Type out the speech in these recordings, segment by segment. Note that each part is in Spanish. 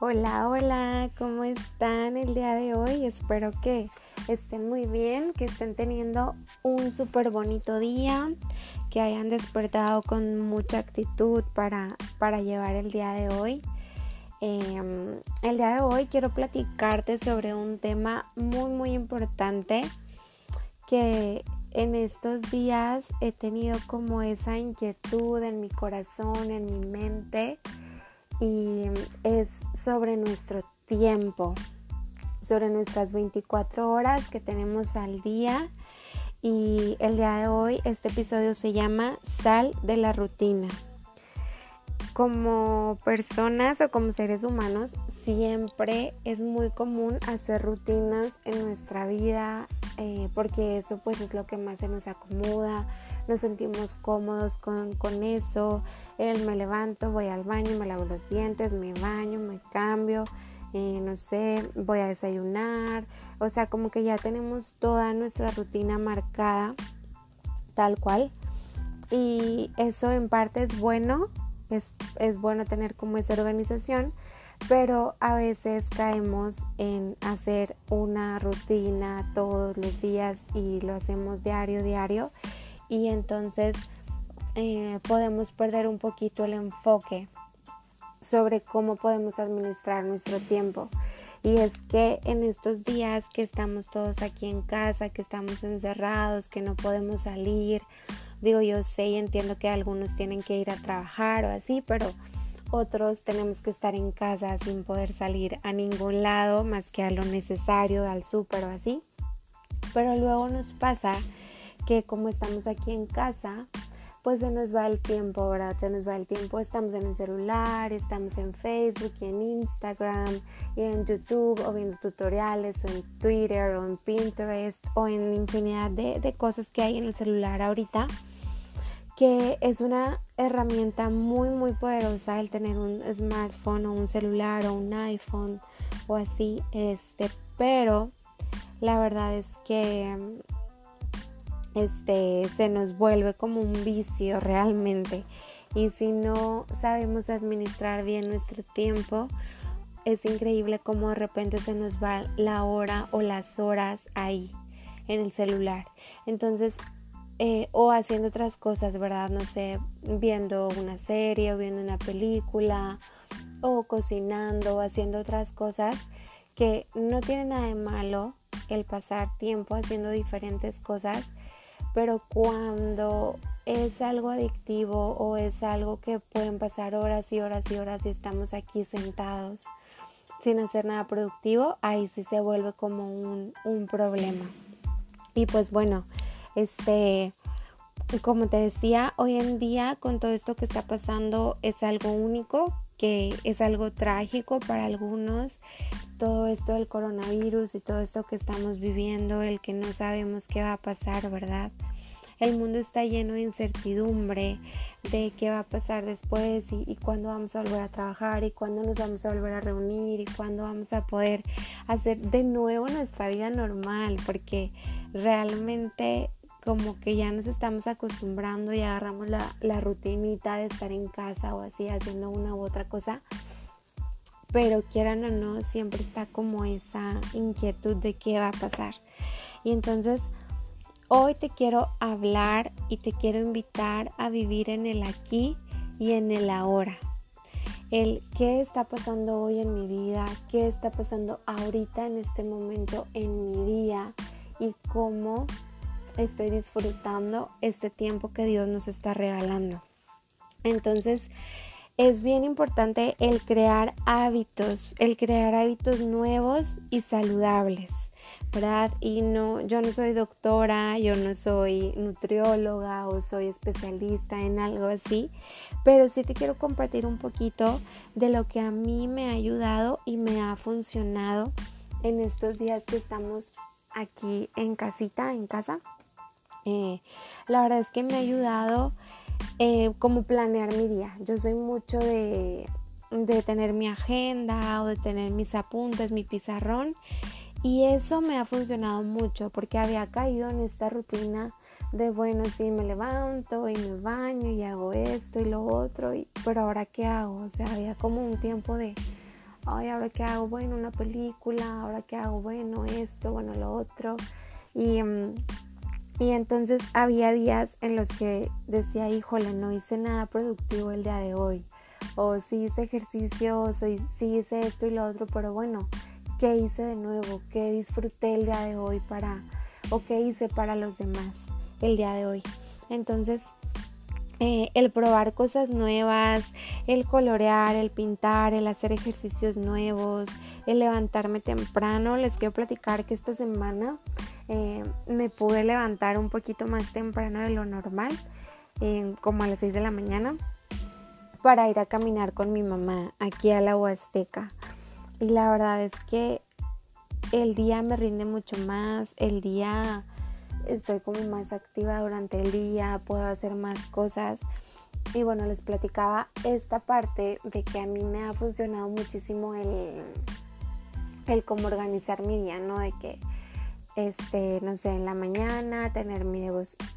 Hola, hola, ¿cómo están el día de hoy? Espero que estén muy bien, que estén teniendo un súper bonito día, que hayan despertado con mucha actitud para, para llevar el día de hoy. Em, el día de hoy quiero platicarte sobre un tema muy, muy importante que en estos días he tenido como esa inquietud en mi corazón, en mi mente y es sobre nuestro tiempo, sobre nuestras 24 horas que tenemos al día. Y el día de hoy este episodio se llama Sal de la rutina. Como personas o como seres humanos siempre es muy común hacer rutinas en nuestra vida eh, porque eso pues es lo que más se nos acomoda, nos sentimos cómodos con, con eso. Él me levanto, voy al baño, me lavo los dientes, me baño, me cambio, eh, no sé, voy a desayunar. O sea, como que ya tenemos toda nuestra rutina marcada tal cual. Y eso en parte es bueno, es, es bueno tener como esa organización, pero a veces caemos en hacer una rutina todos los días y lo hacemos diario, diario y entonces eh, podemos perder un poquito el enfoque sobre cómo podemos administrar nuestro tiempo. Y es que en estos días que estamos todos aquí en casa, que estamos encerrados, que no podemos salir, digo yo sé y entiendo que algunos tienen que ir a trabajar o así, pero otros tenemos que estar en casa sin poder salir a ningún lado más que a lo necesario, al súper o así. Pero luego nos pasa que como estamos aquí en casa, pues se nos va el tiempo, ¿verdad? Se nos va el tiempo, estamos en el celular, estamos en Facebook y en Instagram y en YouTube o viendo tutoriales o en Twitter o en Pinterest o en infinidad de, de cosas que hay en el celular ahorita que es una herramienta muy muy poderosa el tener un smartphone o un celular o un iPhone o así este pero la verdad es que este, se nos vuelve como un vicio realmente. Y si no sabemos administrar bien nuestro tiempo, es increíble cómo de repente se nos va la hora o las horas ahí en el celular. Entonces, eh, o haciendo otras cosas, ¿verdad? No sé, viendo una serie o viendo una película o cocinando o haciendo otras cosas que no tiene nada de malo el pasar tiempo haciendo diferentes cosas, pero cuando es algo adictivo o es algo que pueden pasar horas y horas y horas y estamos aquí sentados sin hacer nada productivo, ahí sí se vuelve como un, un problema. Y pues bueno, este, como te decía, hoy en día con todo esto que está pasando es algo único, que es algo trágico para algunos, todo esto del coronavirus y todo esto que estamos viviendo, el que no sabemos qué va a pasar, ¿verdad? El mundo está lleno de incertidumbre de qué va a pasar después y, cuándo vamos a volver a trabajar y cuándo nos vamos a volver a reunir y cuándo vamos a poder hacer de nuevo nuestra vida normal, porque realmente como que ya nos estamos acostumbrando y agarramos la, la rutinita de estar en casa o así haciendo una u otra cosa pero quieran o no, siempre está como esa inquietud de qué va a pasar. Y entonces hoy te quiero hablar y te quiero invitar a vivir en el aquí y en el ahora. El qué está pasando hoy en mi vida, qué está pasando ahorita en este momento en mi día y cómo estoy disfrutando este tiempo que Dios nos está regalando. Entonces, es bien importante el crear hábitos, el crear hábitos nuevos y saludables, ¿verdad? Y no, yo no soy doctora, yo no soy nutrióloga o soy especialista en algo así, pero sí te quiero compartir un poquito de lo que a mí me ha ayudado y me ha funcionado en estos días que estamos aquí en casita, en casa. Eh, la verdad es que me ha ayudado eh, como planear mi día. Yo soy mucho de, de tener mi agenda o de tener mis apuntes, mi pizarrón. Y eso me ha funcionado mucho porque había caído en esta rutina de, bueno, sí, me levanto y me baño y hago esto y lo otro, y, pero ahora qué hago? O sea, había como un tiempo de, ay, ahora qué hago, bueno, una película, ahora qué hago, bueno, esto, bueno, lo otro. Y, mm, y entonces había días en los que decía, híjole, no hice nada productivo el día de hoy. O sí hice ejercicio, o sí hice esto y lo otro, pero bueno, ¿qué hice de nuevo? ¿Qué disfruté el día de hoy para, o qué hice para los demás el día de hoy? Entonces, eh, el probar cosas nuevas, el colorear, el pintar, el hacer ejercicios nuevos, el levantarme temprano. Les quiero platicar que esta semana eh, me pude levantar un poquito más temprano de lo normal, eh, como a las 6 de la mañana, para ir a caminar con mi mamá aquí a la Huasteca. Y la verdad es que el día me rinde mucho más, el día estoy como más activa durante el día, puedo hacer más cosas. Y bueno, les platicaba esta parte de que a mí me ha funcionado muchísimo el, el cómo organizar mi día, ¿no? De que, este, no sé, en la mañana tener mi,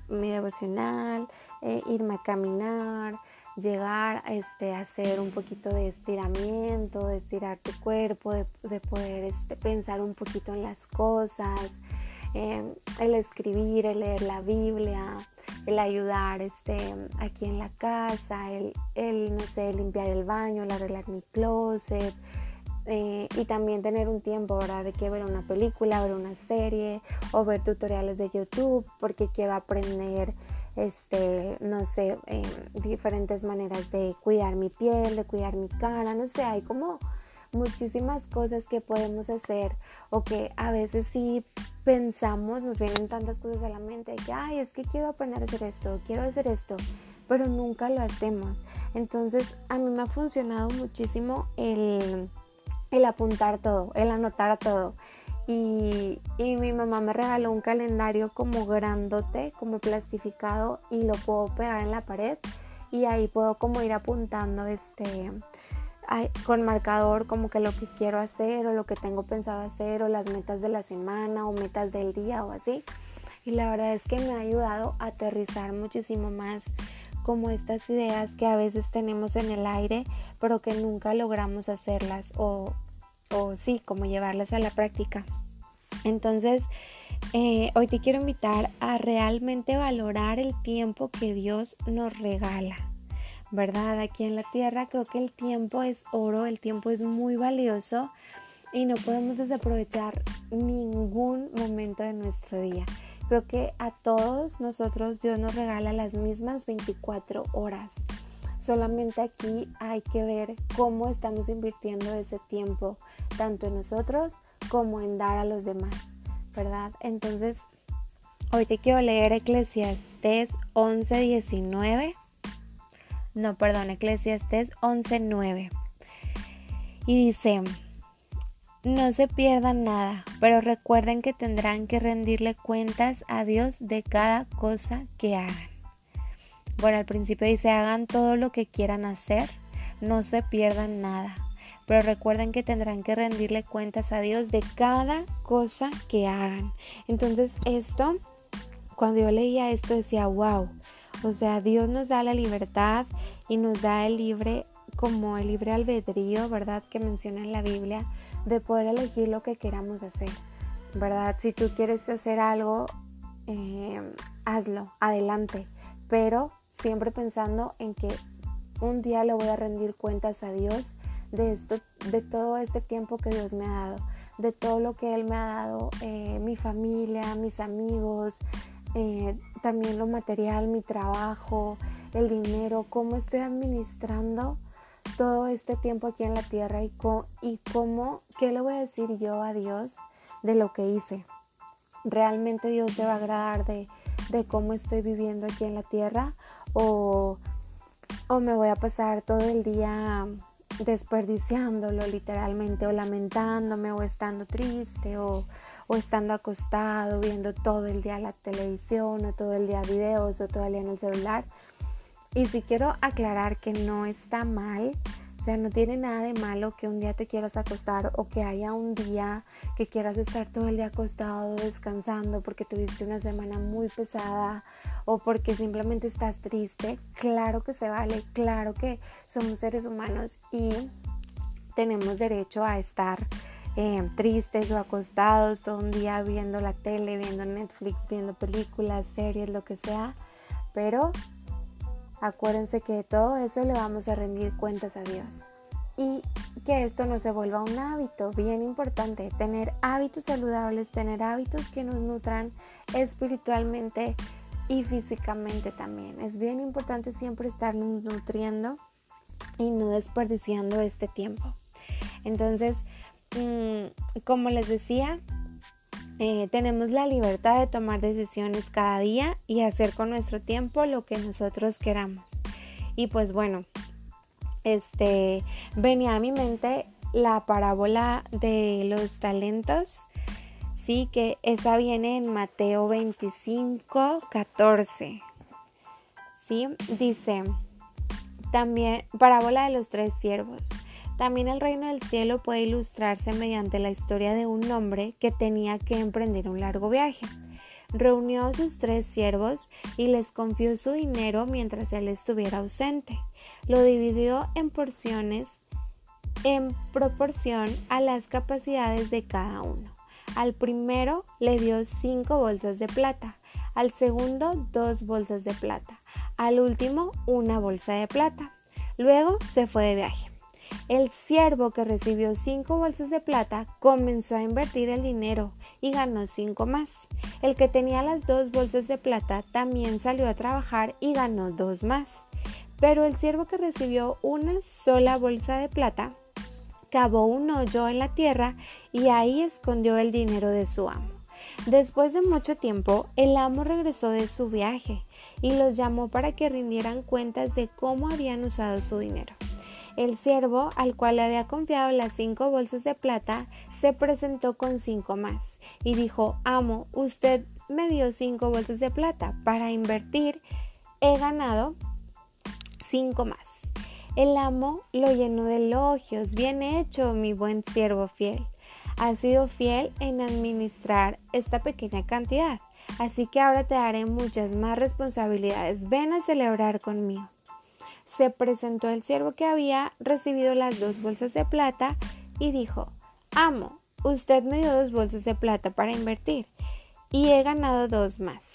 devocional, eh, irme a caminar, llegar este, a hacer un poquito de estiramiento, de estirar tu cuerpo, de, de poder este, pensar un poquito en las cosas, Em, el escribir, el leer la Biblia, el ayudar este, aquí en la casa, el, no sé, limpiar el baño, el arreglar mi closet. Eh, y también tener un tiempo, ¿verdad? De que ver una película, ver una serie o ver tutoriales de YouTube porque quiero aprender, este, no sé, em, diferentes maneras de cuidar mi piel, de cuidar mi cara, no sé, hay como muchísimas cosas que podemos hacer o que a veces sí pensamos, nos vienen tantas cosas a la mente que, ay, es que quiero aprender a hacer esto, quiero hacer esto, pero nunca lo hacemos. Entonces a mí me ha funcionado muchísimo el, el apuntar todo, el anotar todo. Y, y, mi mamá me regaló un calendario como grandote, como plastificado y lo puedo pegar en la pared y ahí puedo como ir apuntando este con marcador como que lo que quiero hacer o lo que tengo pensado hacer o las metas de la semana o metas del día o así. Y la verdad es que me ha ayudado a aterrizar muchísimo más como estas ideas que a veces tenemos en el aire pero que nunca logramos hacerlas o, o sí, como llevarlas a la práctica. Entonces, eh, hoy te quiero invitar a realmente valorar el tiempo que Dios nos regala. ¿verdad? Aquí en la tierra creo que el tiempo es oro, el tiempo es muy valioso y no podemos desaprovechar ningún momento de nuestro día. Creo que a todos nosotros Dios nos regala las mismas 24 horas. Solamente aquí hay que ver cómo estamos invirtiendo ese tiempo, tanto en nosotros como en dar a los demás, ¿verdad? Entonces, hoy te quiero leer Eclesiastes 11:19 no, perdón, Eclesiastes 11:9. Y dice, no se pierdan nada, pero recuerden que tendrán que rendirle cuentas a Dios de cada cosa que hagan. Bueno, al principio dice, hagan todo lo que quieran hacer, no se pierdan nada, pero recuerden que tendrán que rendirle cuentas a Dios de cada cosa que hagan. Entonces esto, cuando yo leía esto decía, wow, o sea, Dios nos da la libertad y nos da el libre, como el libre albedrío, ¿verdad? Que menciona en la Biblia, de poder elegir lo que queramos hacer, ¿verdad? Si tú quieres hacer algo, eh, hazlo, adelante, pero siempre pensando en que un día le voy a rendir cuentas a Dios de, esto, de todo este tiempo que Dios me ha dado, de todo lo que Él me ha dado, eh, mi familia, mis amigos, eh, también lo material, mi trabajo, el dinero, cómo estoy administrando todo este tiempo aquí en la tierra y, cómo, qué le voy a decir yo a Dios de lo que hice. ¿Realmente Dios se va a agradar de, cómo estoy viviendo aquí en la tierra? O, o me voy a pasar todo el día desperdiciándolo literalmente o lamentándome o estando triste o, o estando acostado viendo todo el día la televisión o todo el día videos o todo el día en el celular. Y si quiero aclarar que no está mal, o sea, no tiene nada de malo que un día te quieras acostar o que haya un día que quieras estar todo el día acostado descansando porque tuviste una semana muy pesada o porque simplemente estás triste. Claro que se vale, claro que somos seres humanos y tenemos derecho a estar eh, tristes o acostados todo un día viendo la tele, viendo Netflix, viendo películas, series, lo que sea. Pero acuérdense que de todo eso le vamos a rendir cuentas a Dios. Y que esto no se vuelva un hábito, bien importante, tener hábitos saludables, tener hábitos que nos nutran espiritualmente y físicamente también. Es bien importante siempre estarnos nutriendo y no desperdiciando este tiempo. Entonces, mm, como les decía, eh, tenemos la libertad de tomar decisiones cada día y hacer con nuestro tiempo lo que nosotros queramos. Y pues bueno, este venía a mi mente la parábola de los talentos, sí, que esa viene en Mateo 25, 14. Sí, dice también parábola de los tres siervos. También el reino del cielo puede ilustrarse mediante la historia de un hombre que tenía que emprender un largo viaje. Reunió a sus tres siervos y les confió su dinero mientras él estuviera ausente. Lo dividió en porciones en proporción a las capacidades de cada uno. Al primero le dio cinco bolsas de plata, al segundo dos bolsas de plata, al último una bolsa de plata. Luego se fue de viaje. El siervo que recibió cinco bolsas de plata comenzó a invertir el dinero y ganó cinco más. El que tenía las dos bolsas de plata también salió a trabajar y ganó dos más. Pero el siervo que recibió una sola bolsa de plata cavó un hoyo en la tierra y ahí escondió el dinero de su amo. Después de mucho tiempo, el amo regresó de su viaje y los llamó para que rindieran cuentas de cómo habían usado su dinero. El siervo, al cual le había confiado las cinco bolsas de plata, se presentó con cinco más y dijo, amo, usted me dio cinco bolsas de plata para invertir, he ganado cinco más. El amo lo llenó de elogios, bien hecho, mi buen siervo fiel. Has sido fiel en administrar esta pequeña cantidad, así que ahora te daré muchas más responsabilidades. Ven a celebrar conmigo se presentó el siervo que había recibido las dos bolsas de plata y dijo, Amo, usted me dio dos bolsas de plata para invertir y he ganado dos más.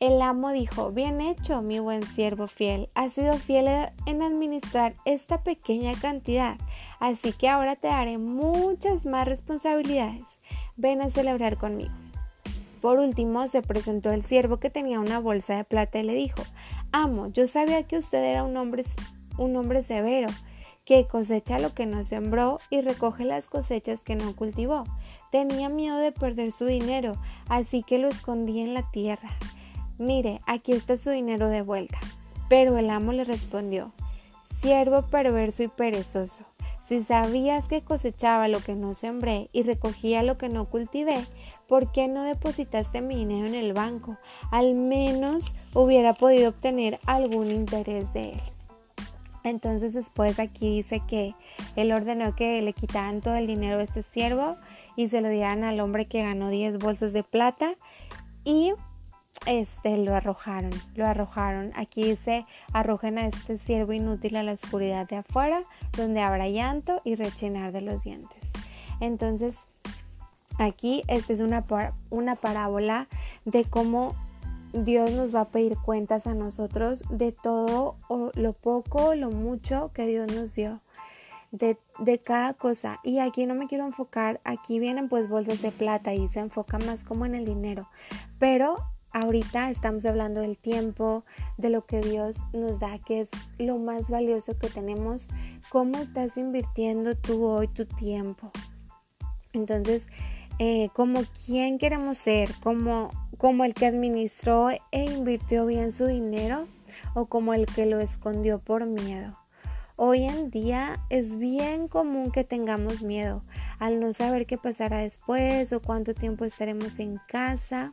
El amo dijo, bien hecho, mi buen siervo fiel, has sido fiel en administrar esta pequeña cantidad, así que ahora te daré muchas más responsabilidades. Ven a celebrar conmigo. Por último, se presentó el siervo que tenía una bolsa de plata y le dijo, Amo, yo sabía que usted era un hombre, severo, que cosecha lo que no sembró y recoge las cosechas que no cultivó. Tenía miedo de perder su dinero, así que lo escondí en la tierra. Mire, aquí está su dinero de vuelta. Pero el amo le respondió, Siervo perverso y perezoso, si sabías que cosechaba lo que no sembré y recogía lo que no cultivé, ¿por qué no depositaste mi dinero en el banco? Al menos hubiera podido obtener algún interés de él. Entonces después aquí dice que él ordenó que le quitaran todo el dinero a este siervo y se lo dieran al hombre que ganó 10 bolsas de plata y este lo arrojaron, lo arrojaron. Aquí dice, arrojen a este siervo inútil a la oscuridad de afuera, donde habrá llanto y rechinar de los dientes. Entonces, Aquí esta es una, una parábola de cómo Dios nos va a pedir cuentas a nosotros de todo o lo poco o lo mucho que Dios nos dio. De, de, cada cosa. Y aquí no me quiero enfocar, aquí vienen pues bolsas de plata y se enfoca más como en el dinero. Pero ahorita estamos hablando del tiempo, de lo que Dios nos da, que es lo más valioso que tenemos. ¿Cómo estás invirtiendo tú hoy tu tiempo? Entonces, eh, como quién queremos ser, como, como el que administró e invirtió bien su dinero o como el que lo escondió por miedo. Hoy en día es bien común que tengamos miedo al no saber qué pasará después o cuánto tiempo estaremos en casa.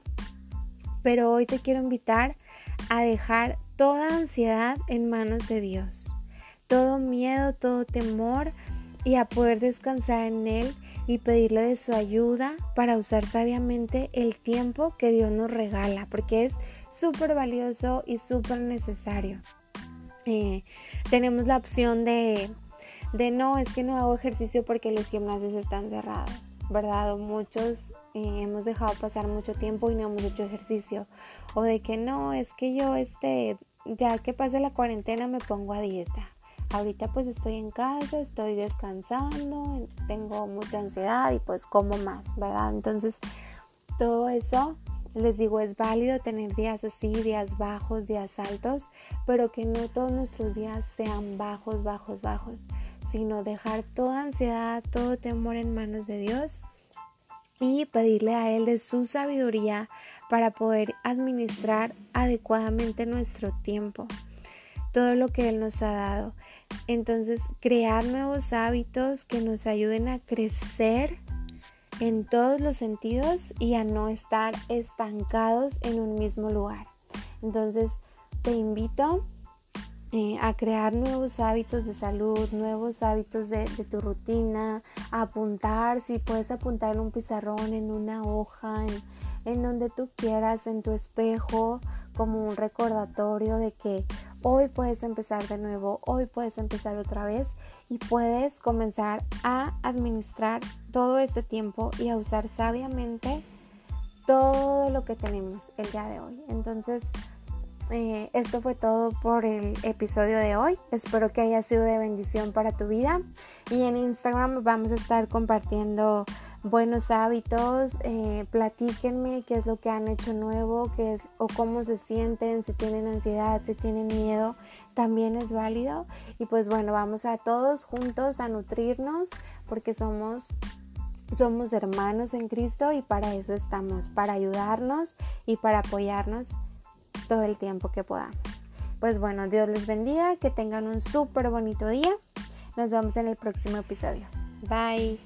Pero hoy te quiero invitar a dejar toda ansiedad en manos de Dios. Todo miedo, todo temor y a poder descansar en Él y pedirle de su ayuda para usar sabiamente el tiempo que Dios nos regala, porque es súper valioso y súper necesario. Eh, tenemos la opción de, de no, es que no hago ejercicio porque los gimnasios están cerrados, ¿verdad? O muchos eh, hemos dejado pasar mucho tiempo y no hemos hecho ejercicio. O de que no, es que yo, este, ya que pase la cuarentena me pongo a dieta. Ahorita pues estoy en casa, estoy descansando, tengo mucha ansiedad y pues como más, ¿verdad? Entonces, todo eso les digo, es válido tener días así, días bajos, días altos, pero que no todos nuestros días sean bajos, bajos, bajos, sino dejar toda ansiedad, todo temor en manos de Dios y pedirle a Él de su sabiduría para poder administrar adecuadamente nuestro tiempo, todo lo que Él nos ha dado. Entonces, crear nuevos hábitos que nos ayuden a crecer en todos los sentidos y a no estar estancados en un mismo lugar. Entonces te invito eh, a crear nuevos hábitos de salud, nuevos hábitos de, tu rutina, a apuntar, si puedes apuntar en un pizarrón, en una hoja, en, en donde tú quieras, en tu espejo, como un recordatorio de que hoy puedes empezar de nuevo, hoy puedes empezar otra vez y puedes comenzar a administrar todo este tiempo y a usar sabiamente todo lo que tenemos el día de hoy. Entonces, eh, esto fue todo por el episodio de hoy. Espero que haya sido de bendición para tu vida. Y en Instagram vamos a estar compartiendo buenos hábitos. Eh, platíquenme qué es lo que han hecho nuevo, qué es, o cómo se sienten, si tienen ansiedad, si tienen miedo. También es válido. Y pues bueno, vamos a todos juntos a nutrirnos porque somos somos hermanos en Cristo y para eso estamos, para ayudarnos y para apoyarnos todo el tiempo que podamos. Pues bueno, Dios les bendiga, que tengan un súper bonito día. Nos vemos en el próximo episodio. Bye.